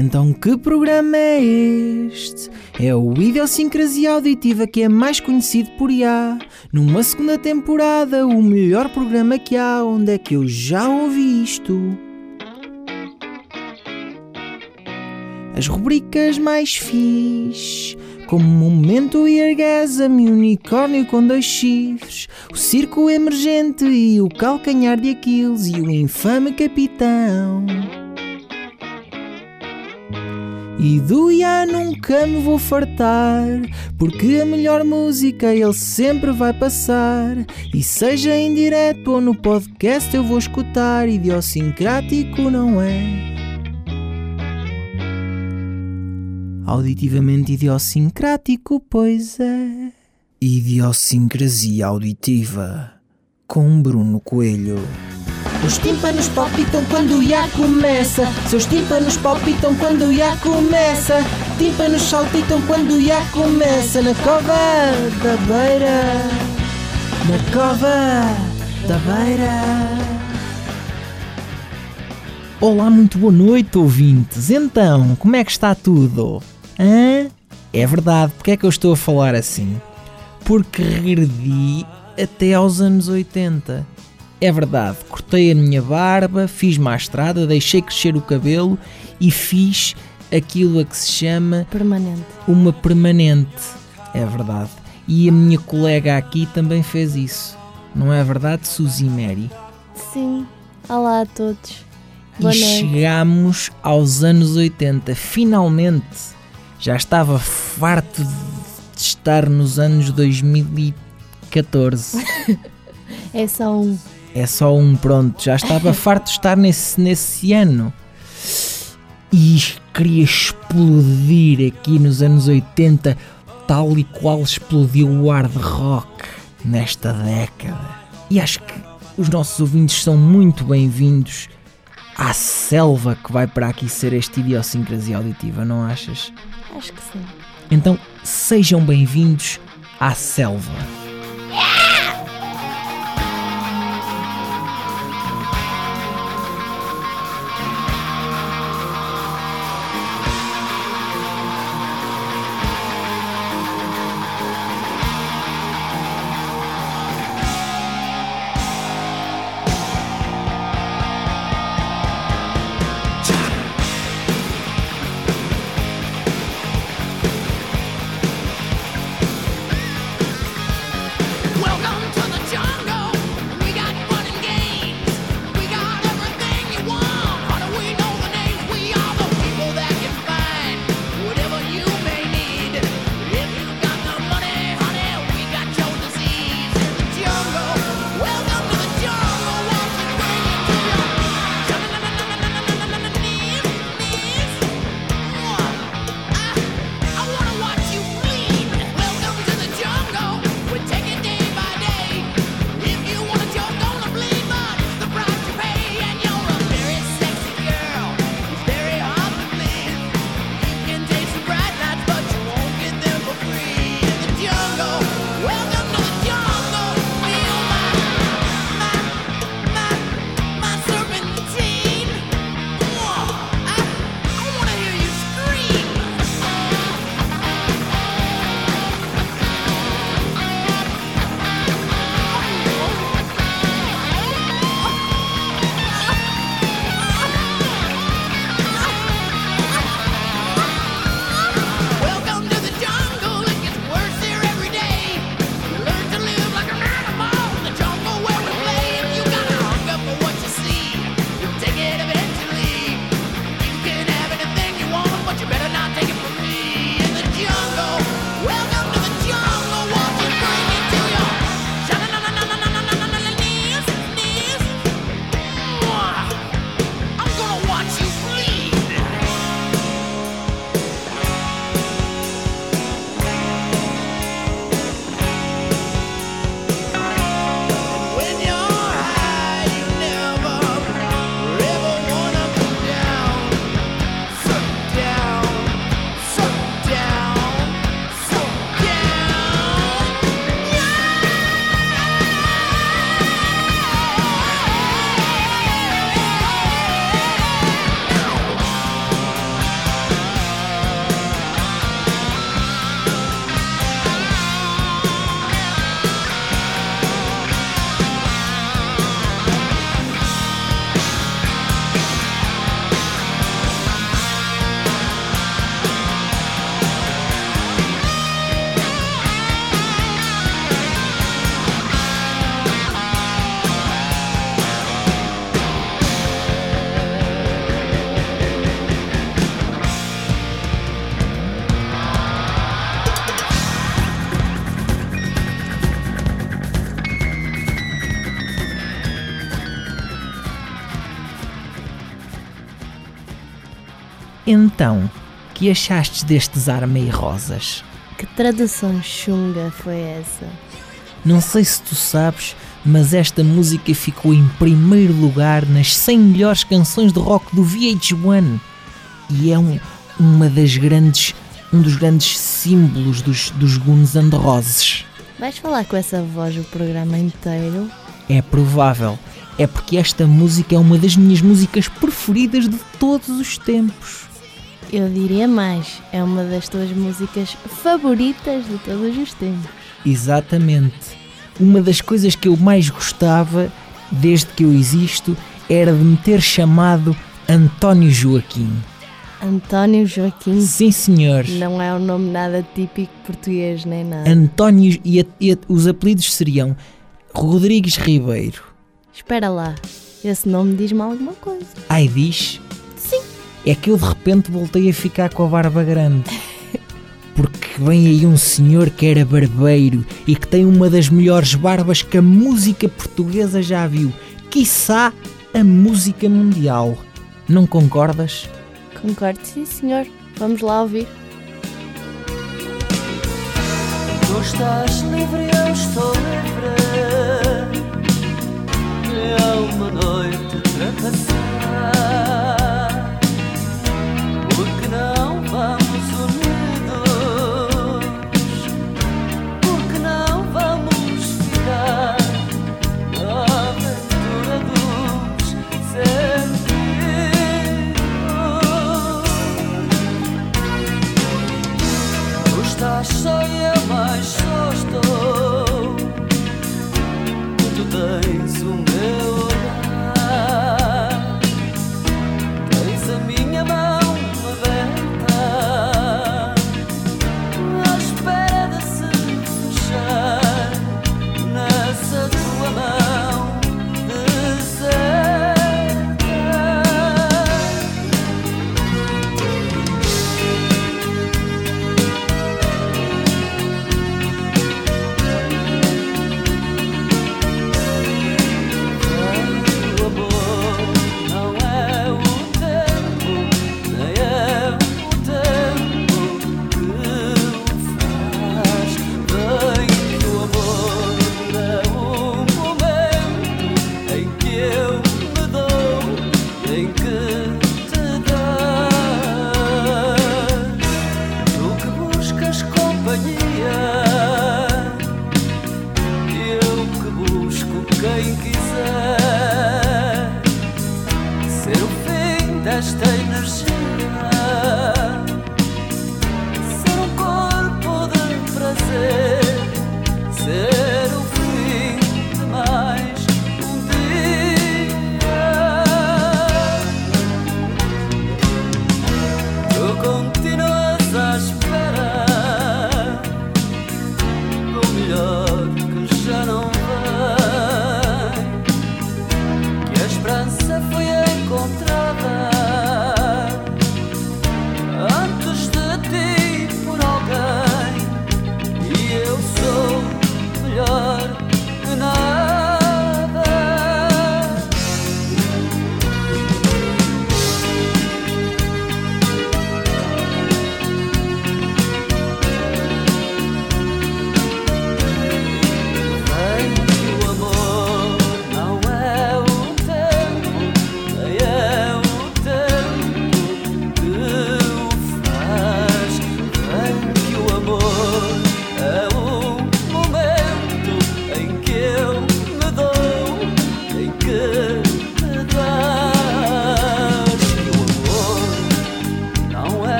Então que programa é este? É o Idiosincrasia Auditiva que é mais conhecido por IA. Numa segunda temporada, o melhor programa que há, onde é que eu já ouvi isto? As rubricas mais fixe, como Momento e Orgasmo e Unicórnio com dois chifres, o Circo Emergente e o Calcanhar de Aquiles e o Infame Capitão. E do Iá nunca me vou fartar, porque a melhor música ele sempre vai passar. E seja em direto ou no podcast eu vou escutar, idiosincrático não é? Auditivamente idiosincrático, pois é. Idiosincrasia auditiva com Bruno Coelho. Os tímpanos palpitam quando o começa. Seus tímpanos palpitam quando o IA começa. Tímpanos saltitam quando o começa. Na cova da beira. Na cova da beira. Olá, muito boa noite, ouvintes. Então, como é que está tudo? Hã? É verdade, porque é que eu estou a falar assim? Porque regredi até aos anos 80. É verdade, cortei a minha barba, fiz-me à estrada, deixei crescer o cabelo e fiz aquilo a que se chama Permanente. uma permanente. É verdade. E a minha colega aqui também fez isso. Não é verdade, Suzy Mary? Sim. Olá a todos. Boa e noite. chegamos aos anos 80. Finalmente! Já estava farto de estar nos anos 2014. É só um. É só um pronto. Já estava farto de estar nesse, nesse ano. E queria explodir aqui nos anos 80, tal e qual explodiu o hard rock nesta década. E acho que os nossos ouvintes são muito bem-vindos à selva que vai para aqui ser esta idiosincrasia auditiva, não achas? Acho que sim. Então sejam bem-vindos à selva. Então, que achastes destes Armei Rosas? Que tradução chunga foi essa? Não sei se tu sabes, mas esta música ficou em primeiro lugar nas 100 melhores canções de rock do VH1 e é um, uma das grandes, um dos grandes símbolos dos, dos Guns N' Roses. Vais falar com essa voz o programa inteiro? É provável. É porque esta música é uma das minhas músicas preferidas de todos os tempos. Eu diria mais, é uma das tuas músicas favoritas de todos os tempos. Exatamente. Uma das coisas que eu mais gostava, desde que eu existo, era de me ter chamado António Joaquim. António Joaquim Sim, senhor. não é um nome nada típico português nem nada. António e, a- e a- os apelidos seriam Rodrigues Ribeiro. Espera lá, esse nome diz-me alguma coisa. Ai, diz? É que eu de repente voltei a ficar com a barba grande. Porque vem aí um senhor que era barbeiro e que tem uma das melhores barbas que a música portuguesa já viu. Quiçá a música mundial. Não concordas? Concordo, sim senhor. Vamos lá ouvir. Tu estás livre, eu estou livre. É uma noite para passar.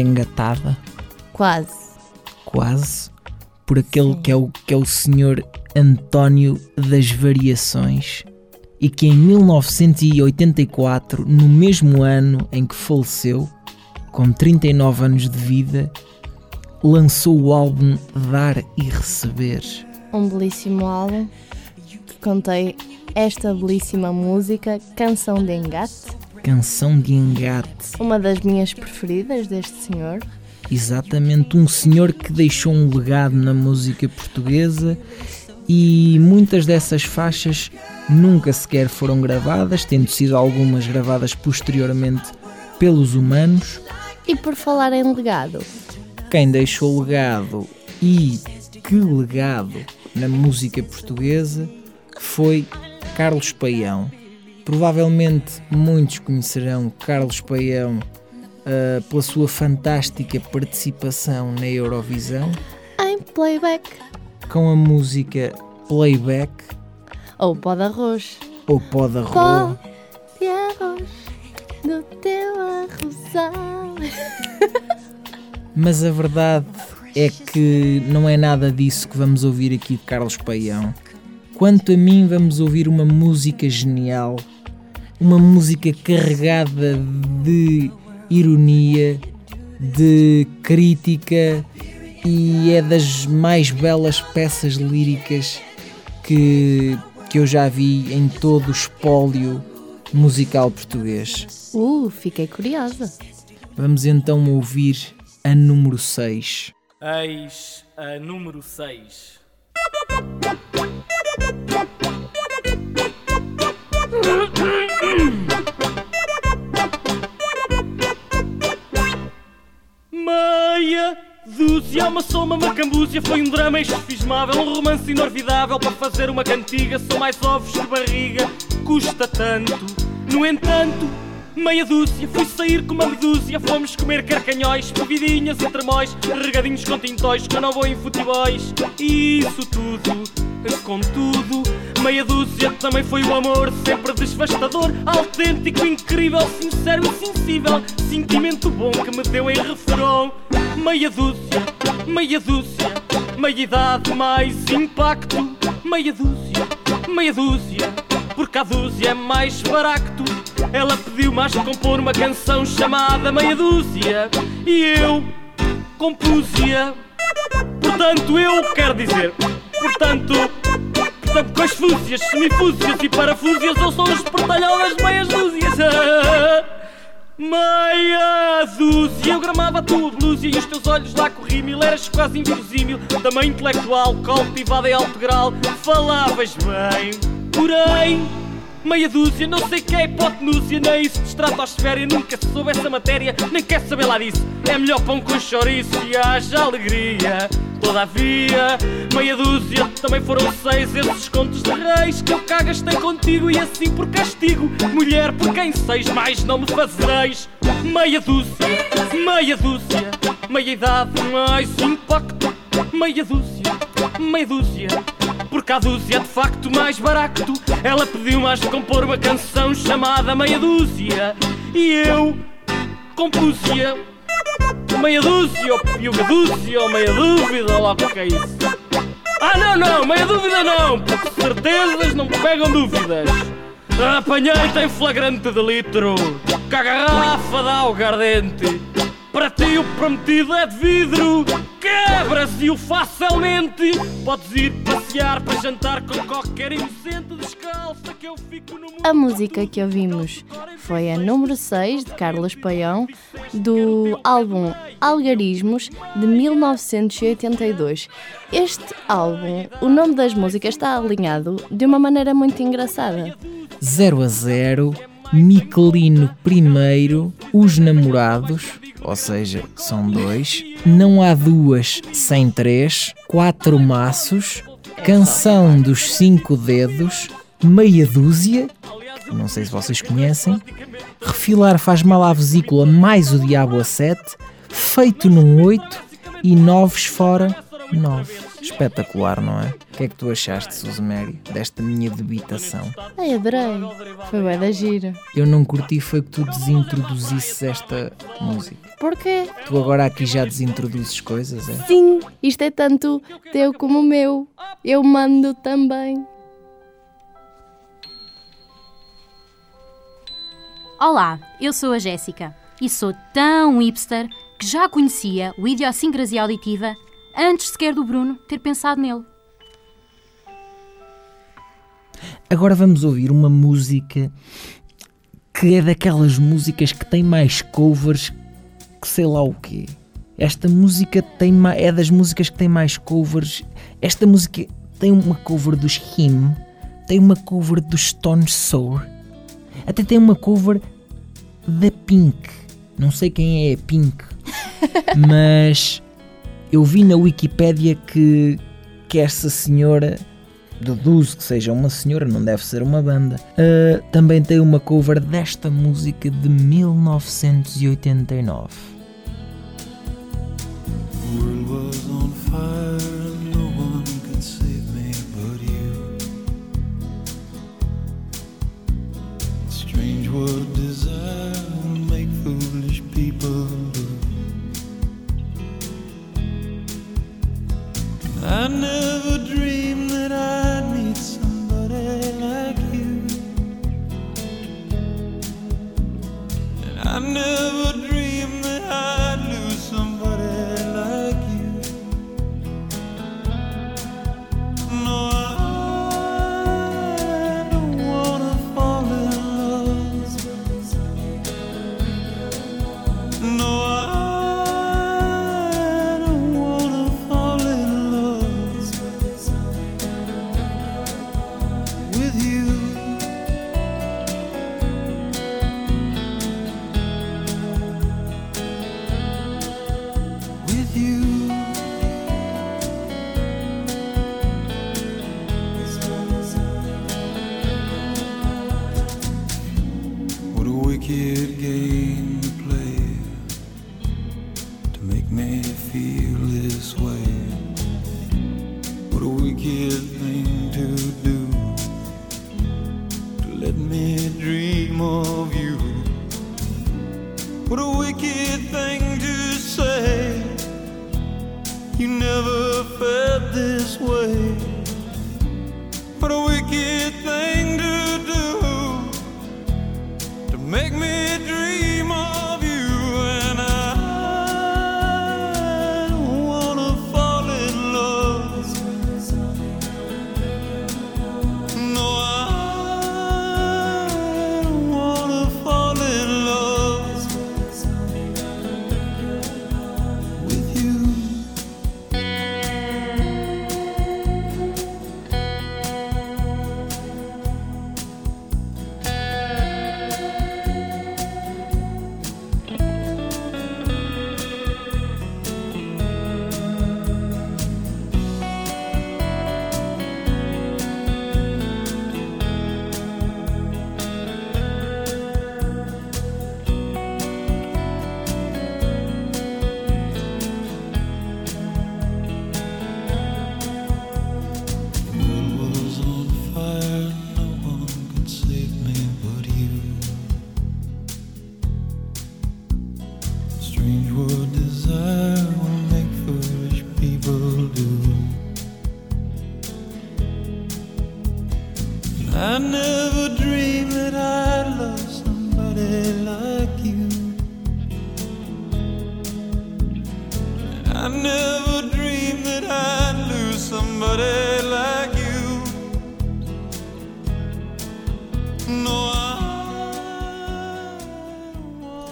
Engatada? Quase. Quase. Por aquele Sim. que é, o, que é o senhor António das Variações e que em 1984, no mesmo ano em que faleceu, com 39 anos de vida, lançou o álbum Dar e Receber. Um belíssimo álbum que contém esta belíssima música, Canção de Engate, Canção de engate. uma das minhas preferidas deste senhor. Exatamente, um senhor que deixou um legado na música portuguesa e muitas dessas faixas nunca sequer foram gravadas, tendo sido algumas gravadas posteriormente pelos humanos. E por falar em legado, Quem deixou legado e que legado na música portuguesa foi Carlos Paião. Provavelmente muitos conhecerão Carlos Paião ah, pela sua fantástica participação na Eurovisão em playback com a música Playback ou pó de arroz. ou Pó de Arroz. Pó de arroz no teu arrozal. Mas a verdade é que não é nada disso que vamos ouvir aqui de Carlos Paião. Quanto a mim, vamos ouvir uma música genial, uma música carregada de ironia, de crítica e é das mais belas peças líricas que, que eu já vi em todo o espólio musical português. Uh, fiquei curiosa. Vamos então ouvir a número 6. Eis a número 6. Uma soma, uma cambúzia Foi um drama insufismável, um romance inorvidável. Para fazer uma cantiga, são mais ovos que barriga. Custa tanto, no entanto Meia dúzia, fui sair com uma medúzia. Fomos comer carcanhóis, bevidinhas e tramóis Regadinhos com tintóis, que eu não vou em futebóis Isso tudo, contudo Meia dúzia também foi o amor Sempre devastador, autêntico, incrível Sincero e sensível Sentimento bom que me deu em refrão. Meia dúzia, meia dúzia Meia idade mais impacto. Meia dúzia, meia dúzia Porque a dúzia é mais barato Ela pediu mais compor uma canção chamada Meia Dúzia. E eu compus-a. Portanto eu quero dizer Portanto Com as fúzias, semifúzias e parafúzias sou um espertalhão das meias dúzias. Meia dúzia, eu gramava a tua blúzia e os teus olhos lá corrímil, eras quase inverosímil, também intelectual, cultivada em alto grau, falavas bem, porém, meia dúzia, não sei que é hipotenúzia, nem isso de estratosfera, nunca soube essa matéria, nem quer saber lá disso, é melhor pão com chouriço e haja alegria. Todavia, meia dúzia, também foram seis esses contos de reis que eu cá gastei contigo e assim por castigo. Mulher, por quem seis mais não me fazereis. Meia dúzia, meia dúzia, meia idade mais impacto. Meia dúzia, meia dúzia, porque a dúzia é de facto mais barato. Ela pediu mais de compor uma canção chamada Meia Dúzia e eu compus-a. Meia dúzia, ou piuga dúzia, ou meia dúvida, ou lá o que é isso. Ah, não, não, meia dúvida não, porque certezas não pegam dúvidas. Apanhei-te em flagrante de litro, que a garrafa dá ao gardente. Para ti o prometido é de vidro, quebra-se-o facilmente. Podes ir passear para jantar com qualquer inocente descalça que eu fico no. A música que ouvimos foi a número 6 de Carlos Paião, do álbum Algarismos de 1982. Este álbum, o nome das músicas está alinhado de uma maneira muito engraçada. 0 a 0, Miquelino primeiro, Os Namorados, ou seja, são dois, Não há duas sem três, Quatro Maços, Canção dos Cinco Dedos, Meia Dúzia, não sei se vocês conhecem, Refilar faz mal à vesícula mais o diabo a sete, Feito num oito e Noves fora nove. Espetacular, não é? O que é que tu achaste, Suzemério, desta minha debitação? Ai, adorei. Foi bem da gira. Eu não curti foi que tu desintroduzisses esta música. Porquê? Tu agora aqui já desintroduzes coisas, é? Sim, isto é tanto teu como meu. Eu mando também. Olá, eu sou a Jéssica e sou tão hipster que já conhecia o Idiosincrasia Auditiva antes sequer do Bruno ter pensado nele. Agora vamos ouvir uma música que é daquelas músicas que tem mais covers que sei lá o quê. Esta música tem é das músicas que tem mais covers. Esta música tem uma cover dos Him, tem uma cover dos Stone Sour, até tem uma cover da Pink. Não sei quem é a Pink, mas eu vi na Wikipédia que, que essa senhora, deduzo que seja uma senhora, não deve ser uma banda, ah, também tem uma cover desta música de 1989. The world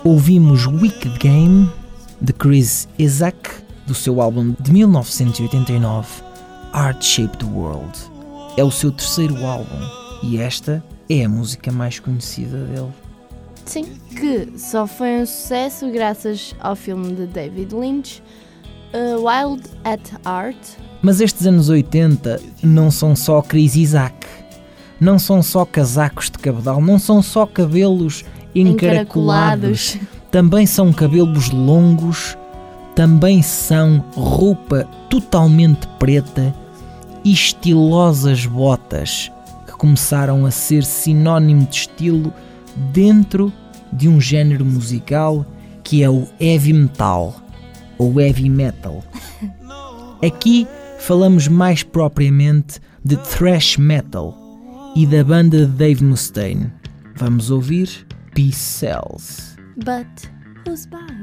Ouvimos Wicked Game de Chris Isaac do seu álbum de 1989 Art Shaped World. É o seu terceiro álbum e esta é a música mais conhecida dele. Sim, que só foi um sucesso graças ao filme de David Lynch, uh, Wild at Heart. Mas estes anos 80 não são só Chris Isaac, não são só casacos de cabedal, não são só cabelos encaracolados, também são cabelos longos, também são roupa totalmente preta e estilosas botas que começaram a ser sinónimo de estilo dentro de um género musical que é o heavy metal ou heavy metal. Aqui falamos mais propriamente de thrash metal e da banda de Dave Mustaine. Vamos ouvir Peace Cells. But who's buying?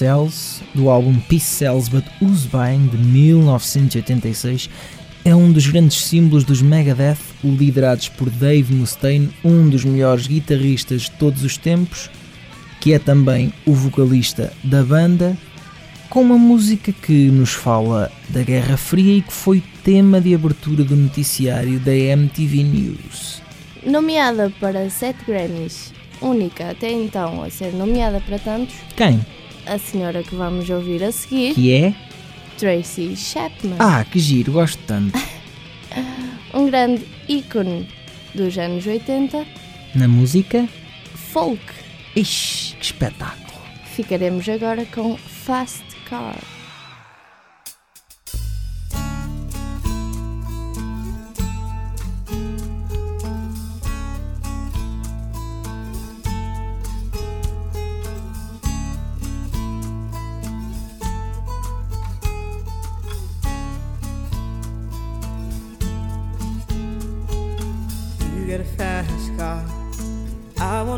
Cells, do álbum Peace Cells But Who's Buying de 1986, é um dos grandes símbolos dos Megadeth, liderados por Dave Mustaine, um dos melhores guitarristas de todos os tempos, que é também o vocalista da banda, com uma música que nos fala da Guerra Fria e que foi tema de abertura do noticiário da MTV News. Nomeada para 7 Grammys, única até então a ser nomeada para tantos, Quem? A senhora que vamos ouvir a seguir, Que é? Tracy Chapman, Ah, que giro, gosto tanto. um grande ícone dos anos 80, Na música? folk. Ixi, que espetáculo. Ficaremos agora com Fast Car.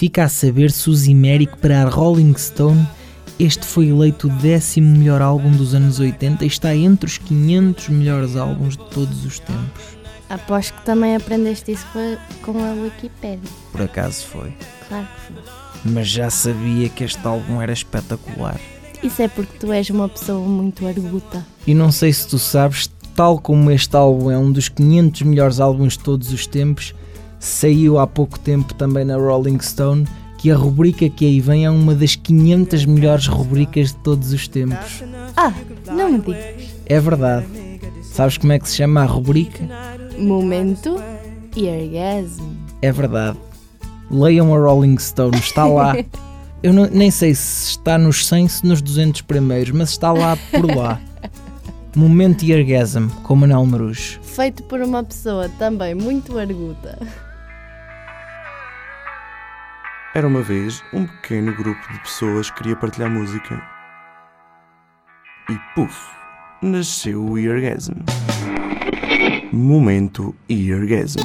Fica a saber se o Zimérico para a Rolling Stone este foi eleito o décimo melhor álbum dos anos 80 e está entre os 500 melhores álbuns de todos os tempos. Aposto que também aprendeste isso com a Wikipédia. Por acaso foi. Claro que foi. Mas já sabia que este álbum era espetacular. Isso é porque tu és uma pessoa muito arguta. E não sei se tu sabes, tal como este álbum é um dos 500 melhores álbuns de todos os tempos, saiu há pouco tempo também na Rolling Stone que a rubrica que aí vem é uma das 500 melhores rubricas de todos os tempos. Ah, não me digas. É verdade. Sabes como é que se chama a rubrica? Momento Orgasmo. É verdade. Leiam a Rolling Stone, está lá. Eu não- nem sei se está nos 100, se nos 200 primeiros, mas está lá por lá. Momento e Orgasm, com Manuel Marujo. Feito por uma pessoa também muito arguta. Era uma vez um pequeno grupo de pessoas que queria partilhar música. E puf, nasceu o Eargasm. Momento Eargasm.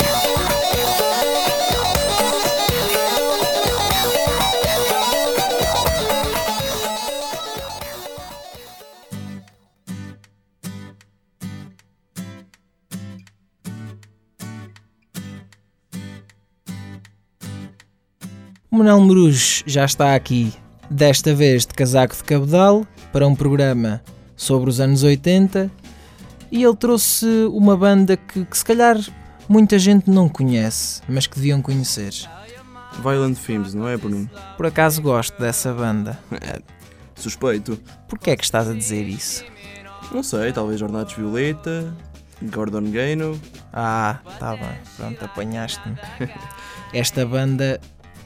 O Manuel Marujo já está aqui, desta vez de casaco de cabedal, para um programa sobre os anos 80 e ele trouxe uma banda que, que se calhar muita gente não conhece, mas que deviam conhecer. Violent Films, não é, Bruno? Por acaso gosto dessa banda. Suspeito. Porquê é que estás a dizer isso? Não sei, talvez Ornatos Violeta, Gordon Gano. Ah, tá bem, pronto, apanhaste-me. Esta banda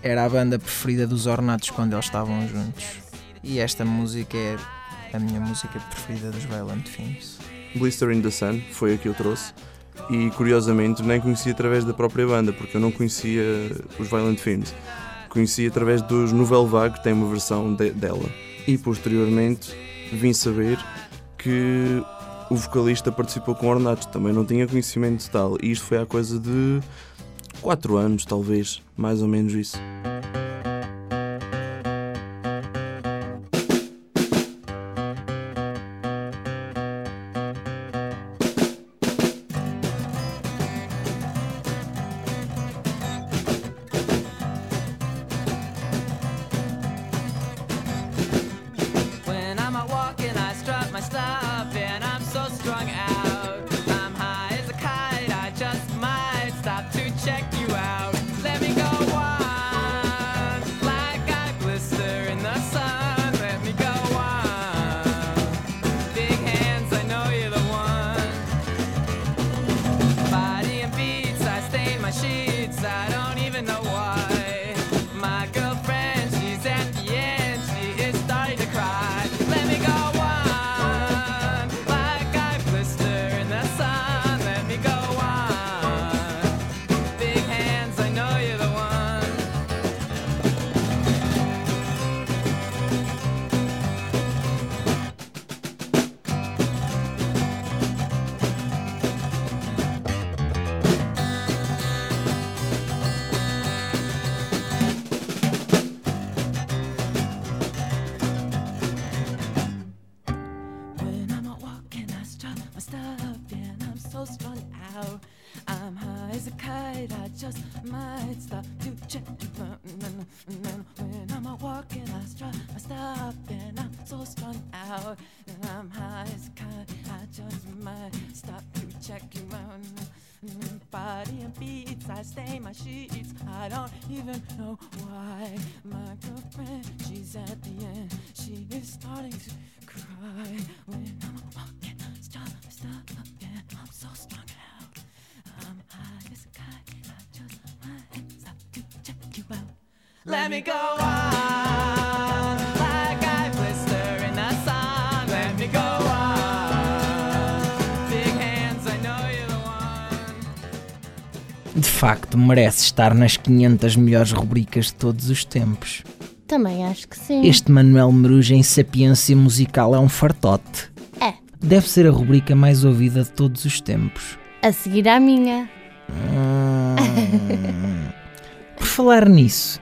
era a banda preferida dos Ornatos quando eles estavam juntos. E esta música é a minha música preferida dos Violent Films. Blister in the Sun foi a que eu trouxe. E curiosamente nem conheci através da própria banda, porque eu não conhecia os Violent Films. Conheci através dos Nouvelle Vague, que tem uma versão de- dela. E posteriormente vim saber que o vocalista participou com Ornatos, também não tinha conhecimento de tal. E isto foi há coisa de 4 anos, talvez, mais ou menos isso. So strung out. I'm high as a kite, I just might stop to check. When I'm out walking, I strut my stuff, and I'm so strung out. And I'm high as a kite, I just might stop to check you out. Body and beats, I stain my sheets. I don't even know why. My girlfriend, she's at the end. She is starting to cry when I'm walking. Stop, stop, and I'm so strung out. I'm high as a kite. I just might stop to check you out. Let me go on, facto, merece estar nas 500 melhores rubricas de todos os tempos. Também acho que sim. Este Manuel Meruja em sapiência musical é um fartote. É. Deve ser a rubrica mais ouvida de todos os tempos. A seguir à minha. Hum. Por falar nisso,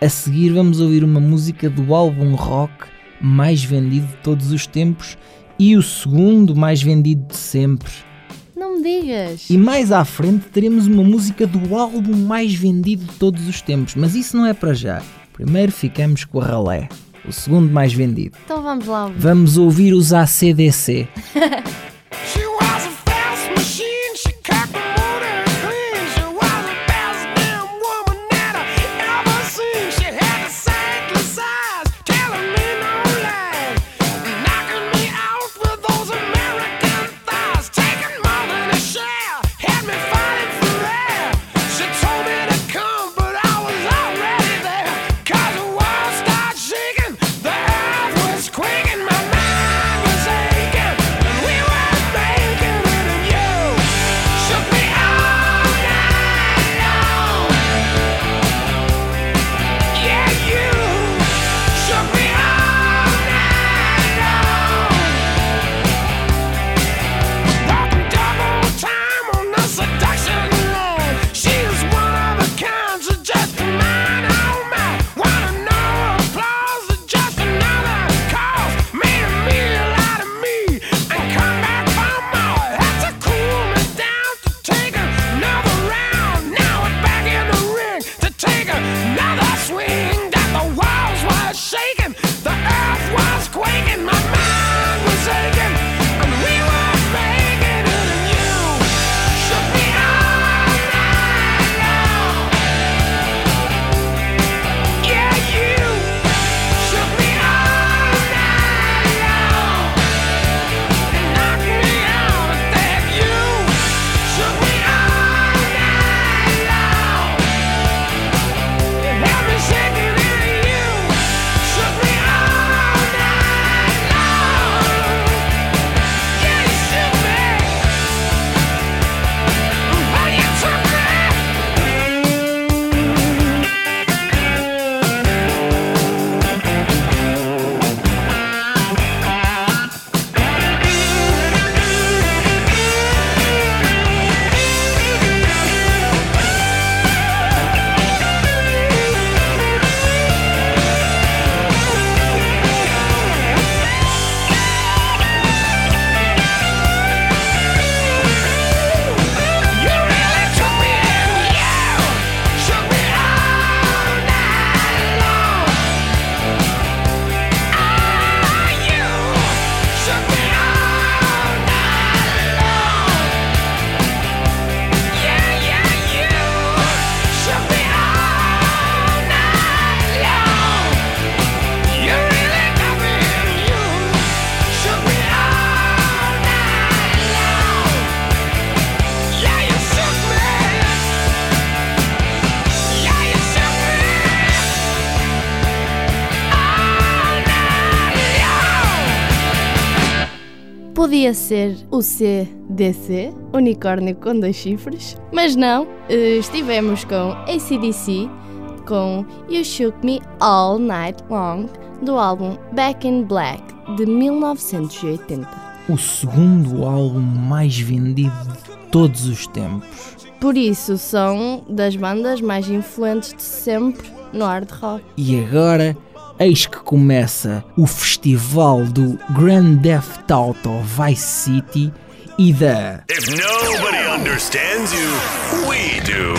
a seguir vamos ouvir uma música do álbum rock mais vendido de todos os tempos e o segundo mais vendido de sempre. Não me digas. E mais à frente teremos uma música do álbum mais vendido de todos os tempos, mas isso não é para já. Primeiro ficamos com a Ralé, o segundo mais vendido. Então vamos lá. Vamos ouvir os ACDC. Podia ser o CDC, unicórnio com dois chifres, mas não, eh, estivemos com ACDC com You Shook Me All Night Long do álbum Back in Black de 1980. O segundo álbum mais vendido de todos os tempos. Por isso são das bandas mais influentes de sempre no hard rock. E agora, eis que começa o festival do Grand Theft Auto Vice City e da If nobody understands you, we do.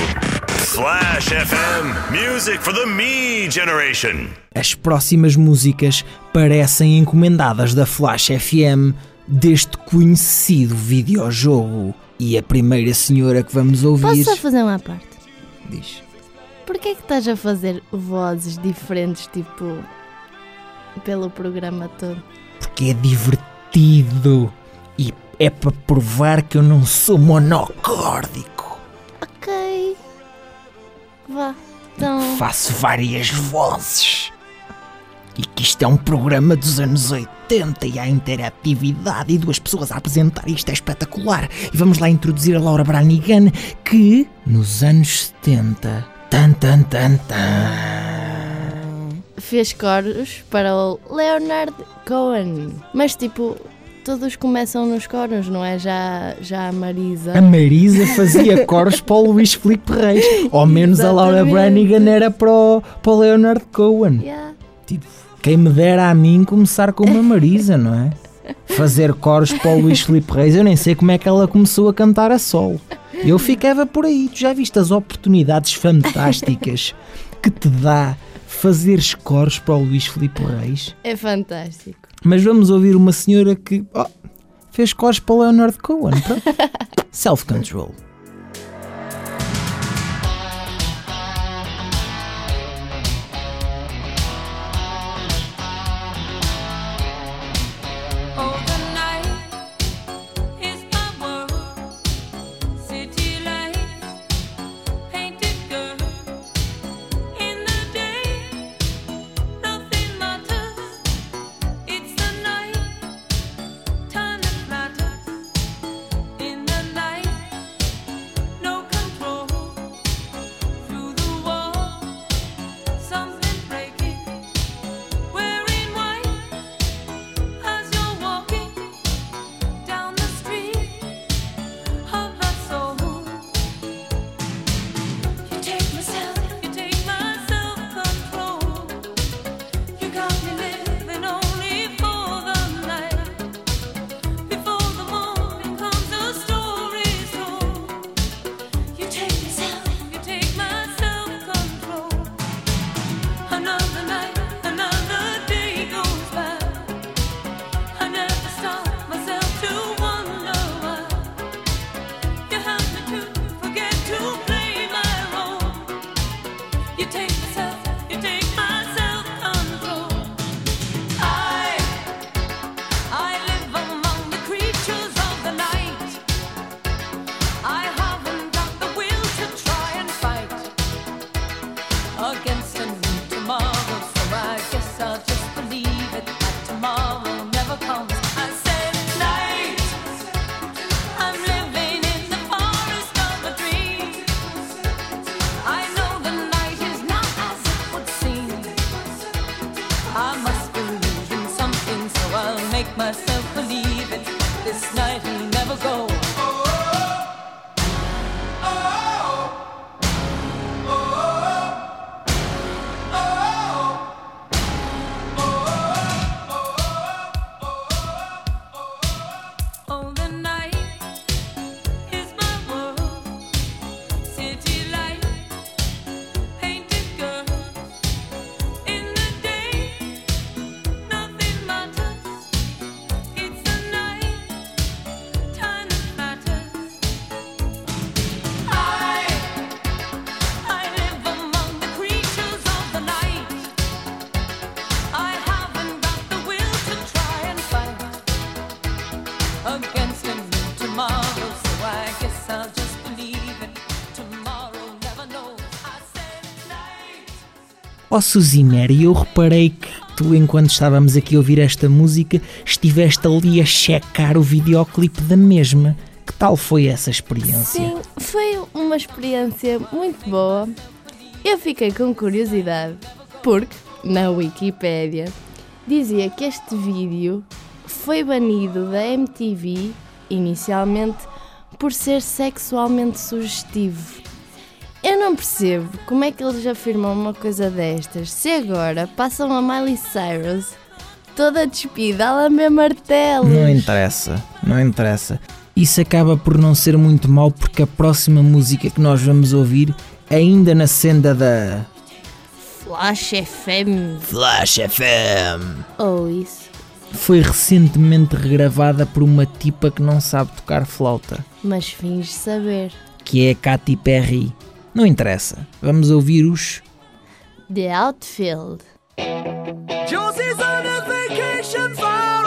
Flash FM, music for the me generation. As próximas músicas parecem encomendadas da Flash FM deste conhecido videojogo. E a primeira senhora que vamos ouvir Posso só fazer uma parte? diz: Porquê é que estás a fazer vozes diferentes, tipo, pelo programa todo? Porque é divertido e é para provar que eu não sou monocórdico. Ok. Vá. Então. Faço várias vozes. E que isto é um programa dos anos 80 e há interatividade e duas pessoas a apresentar. Isto é espetacular. E vamos lá introduzir a Laura Branigan, que nos anos 70. Tan, tan, tan, tan. Fez coros para o Leonard Cohen. Mas tipo, todos começam nos coros, não é? Já, já a Marisa. A Marisa fazia coros para o Luís Filipe Reis. Ao menos a Laura Exatamente. Branigan era para o, para o Leonard Cohen. Yeah. Tipo, quem me dera a mim começar com uma Marisa, não é? Fazer coros para o Luís Filipe Reis, eu nem sei como é que ela começou a cantar a solo. Eu ficava por aí, tu já viste as oportunidades fantásticas que te dá fazeres coros para o Luís Filipe Reis? É fantástico. Mas vamos ouvir uma senhora que oh, fez coros para o Leonard Cohen. Self-control. Night. Ó Suzinera, eu reparei que tu, enquanto estávamos aqui a ouvir esta música, estiveste ali a checar o videoclipe da mesma. Que tal foi essa experiência? Sim, foi uma experiência muito boa. Eu fiquei com curiosidade, porque na Wikipédia dizia que este vídeo foi banido da MTV inicialmente por ser sexualmente sugestivo. Eu não percebo como é que eles afirmam uma coisa destas se agora passam a Miley Cyrus toda despida a lamber martelos. Não interessa, não interessa. Isso acaba por não ser muito mal porque a próxima música que nós vamos ouvir ainda na senda da Flash FM Flash FM. ou isso, Foi recentemente regravada por uma tipa que não sabe tocar flauta, mas finge saber. que é a Katy Perry. Não interessa. Vamos ouvir os The Outfield. Josie's on a vacation far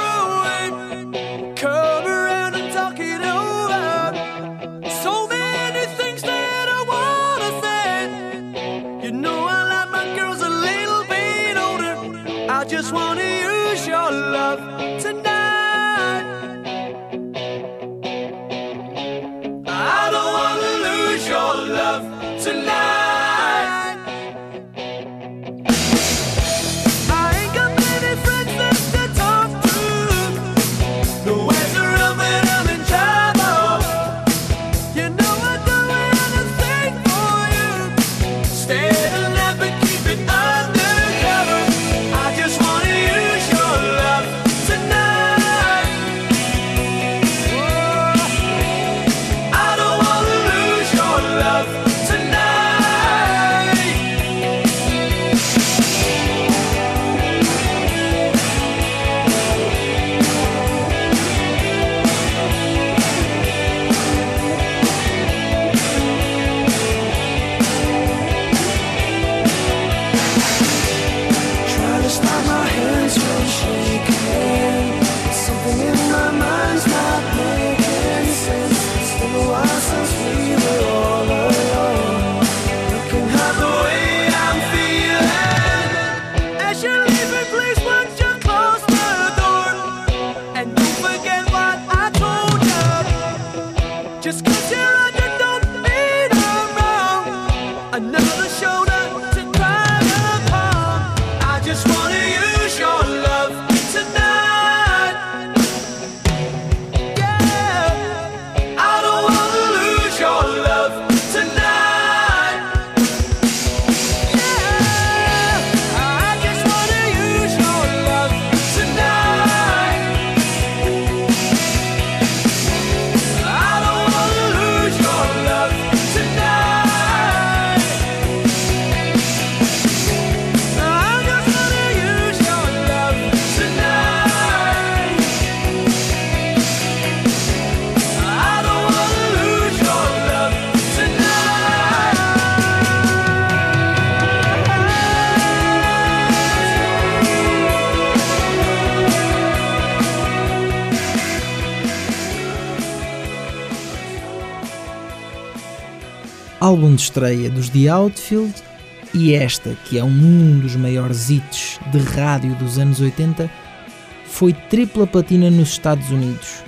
álbum de estreia dos The Outfield e esta, que é um dos maiores hits de rádio dos anos 80, foi tripla platina nos Estados Unidos,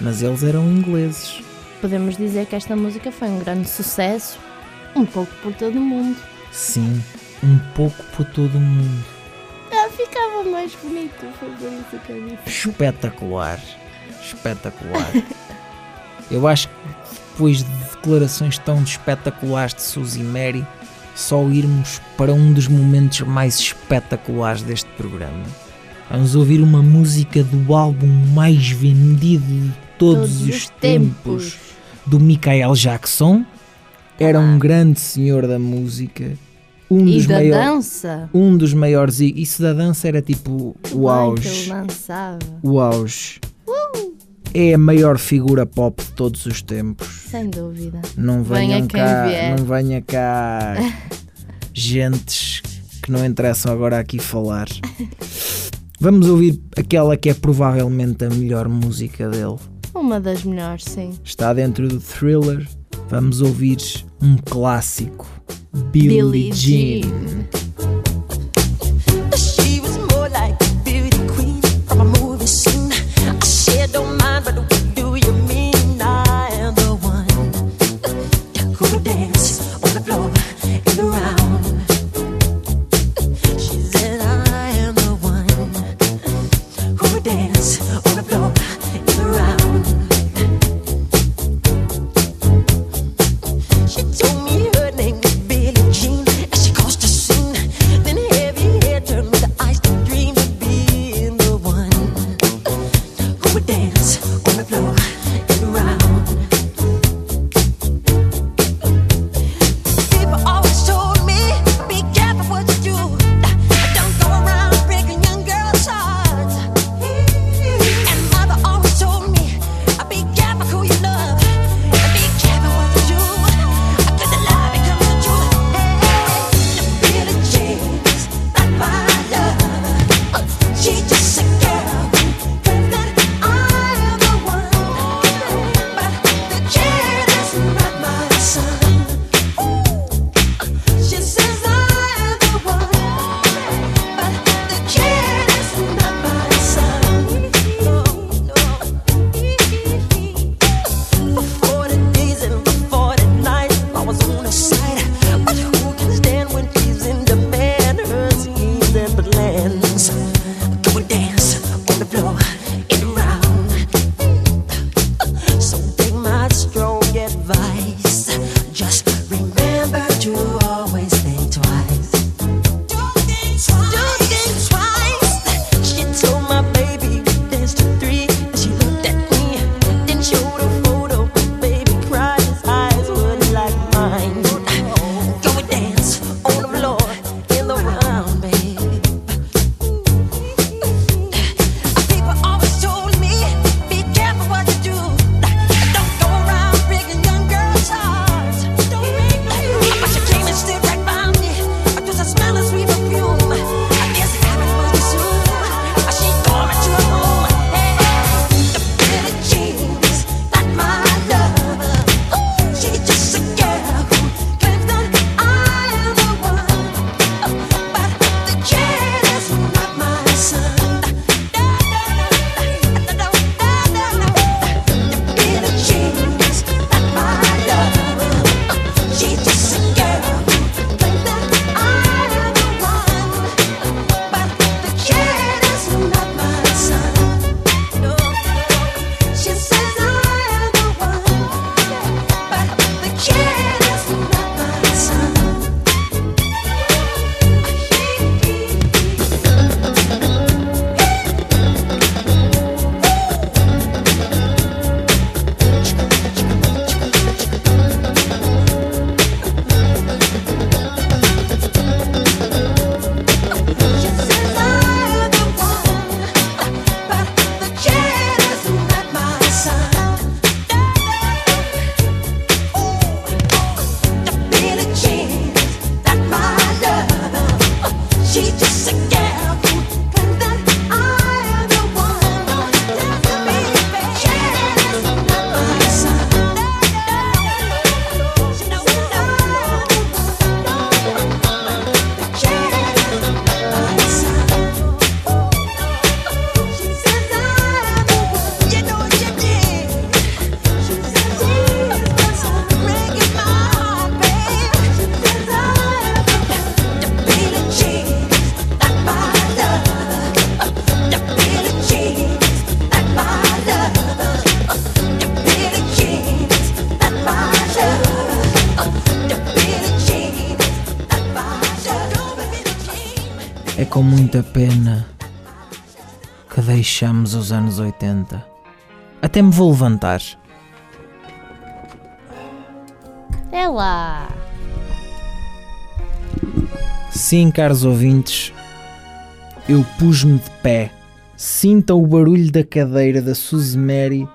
mas eles eram ingleses. Podemos dizer que esta música foi um grande sucesso, um pouco por todo o mundo. Sim, um pouco por todo o mundo. Ah, ficava mais bonito, por isso que eu disse. Espetacular, espetacular. Eu acho que depois de declarações tão espetaculares de Suzy Mary, só irmos para um dos momentos mais espetaculares deste programa. Vamos ouvir uma música do álbum mais vendido de todos, os tempos, do Michael Jackson. Era um grande senhor da música. Um E dos da maiores. dança. Um dos maiores. Isso da dança era tipo o auge. O auge. É a maior figura pop de todos os tempos. Sem dúvida. Não Venha venham quem cá, vier. não venha cá gentes que não interessam agora aqui falar. Vamos ouvir aquela que é provavelmente a melhor música dele. Uma das melhores, sim. Está dentro do thriller. Vamos ouvir um clássico. Billie, Billie Jean. Jean. Muita pena que deixamos os anos 80. Até me vou levantar. É lá. Sim, caros ouvintes, eu pus-me de pé. Sinta o barulho da cadeira da Suzy Mary.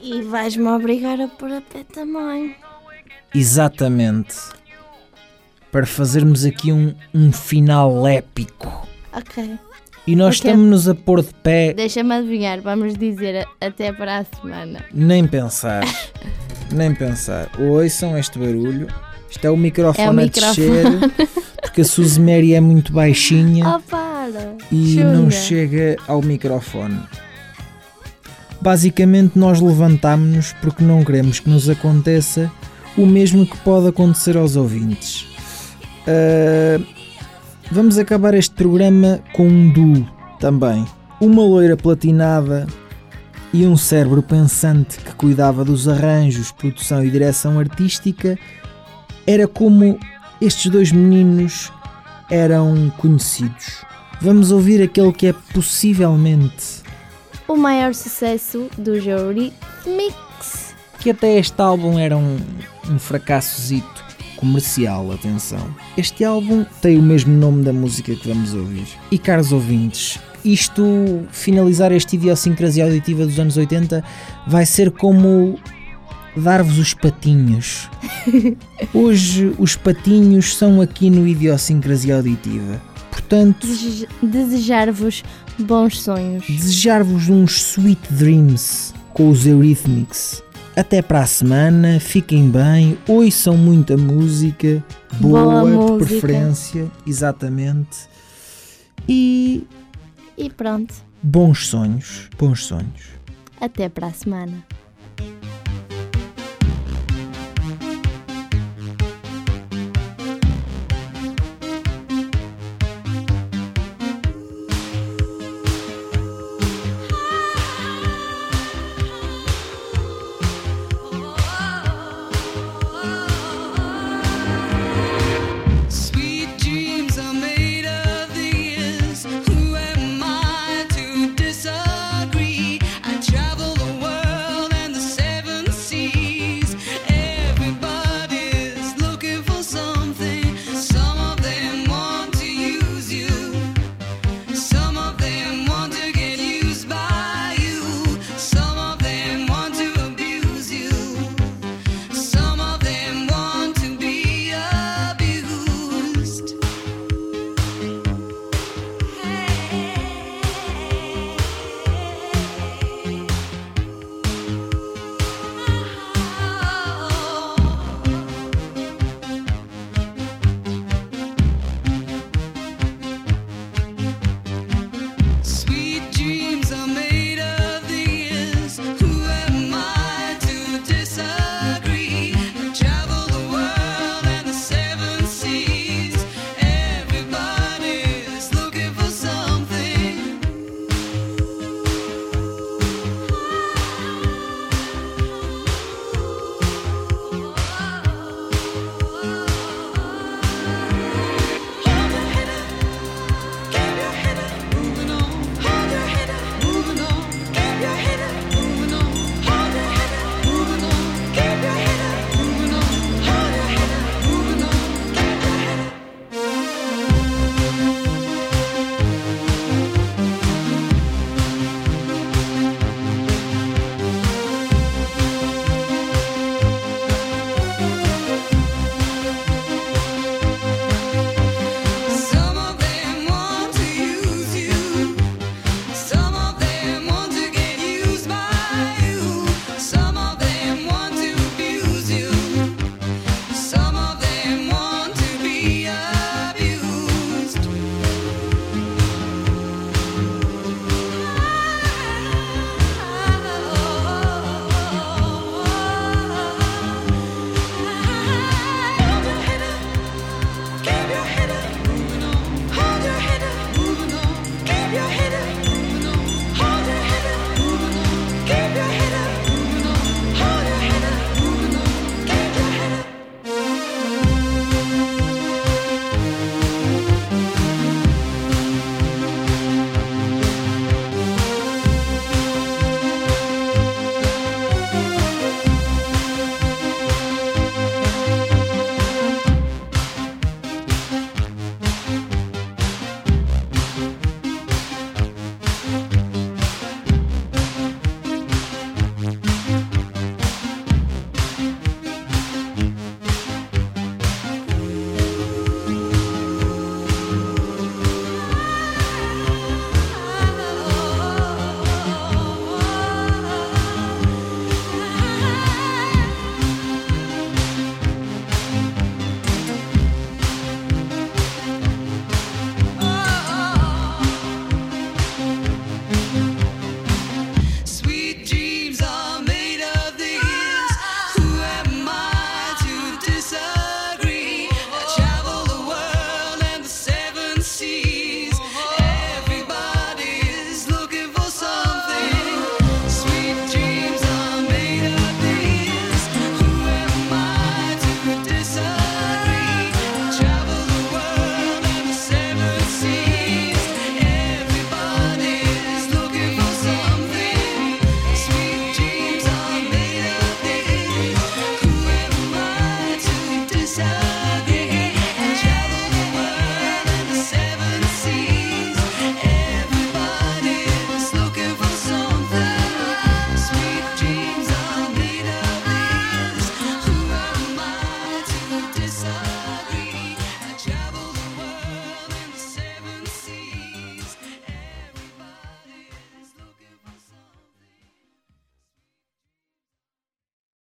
E vais-me obrigar a pôr a pé também. Exatamente. Para fazermos aqui um, um final épico. Ok. E nós Ok. estamos-nos a pôr de pé, Deixa-me adivinhar, vamos dizer a- até para a semana. nem pensar. nem pensar. Ouçam este barulho. Isto é o microfone, É o a microfone. descer. Porque a Suzy Mary é muito baixinha. Oh, para! e não chega ao microfone. Basicamente, nós levantámos-nos porque não queremos que nos aconteça o mesmo que pode acontecer aos ouvintes. Ah, vamos acabar este programa com um duo também. Uma loira platinada e um cérebro pensante que cuidava dos arranjos, produção e direção artística. Era como estes dois meninos eram conhecidos. Vamos ouvir aquele que é possivelmente O maior sucesso do Eurythmics. que até este álbum era um, um fracassozito comercial, atenção. Este álbum tem o mesmo nome da música que vamos ouvir. E caros ouvintes, isto, finalizar esta idiosincrasia auditiva dos anos 80, vai ser como dar-vos os patinhos. Hoje os patinhos são aqui no Idiosincrasia Auditiva. Portanto, Dese- Desejar-vos bons sonhos. desejar-vos uns sweet dreams com os Eurythmics. Até para a semana, fiquem bem, ouçam muita música, boa, Boa de música. preferência, exatamente. E E pronto, bons sonhos, bons sonhos. até para a semana.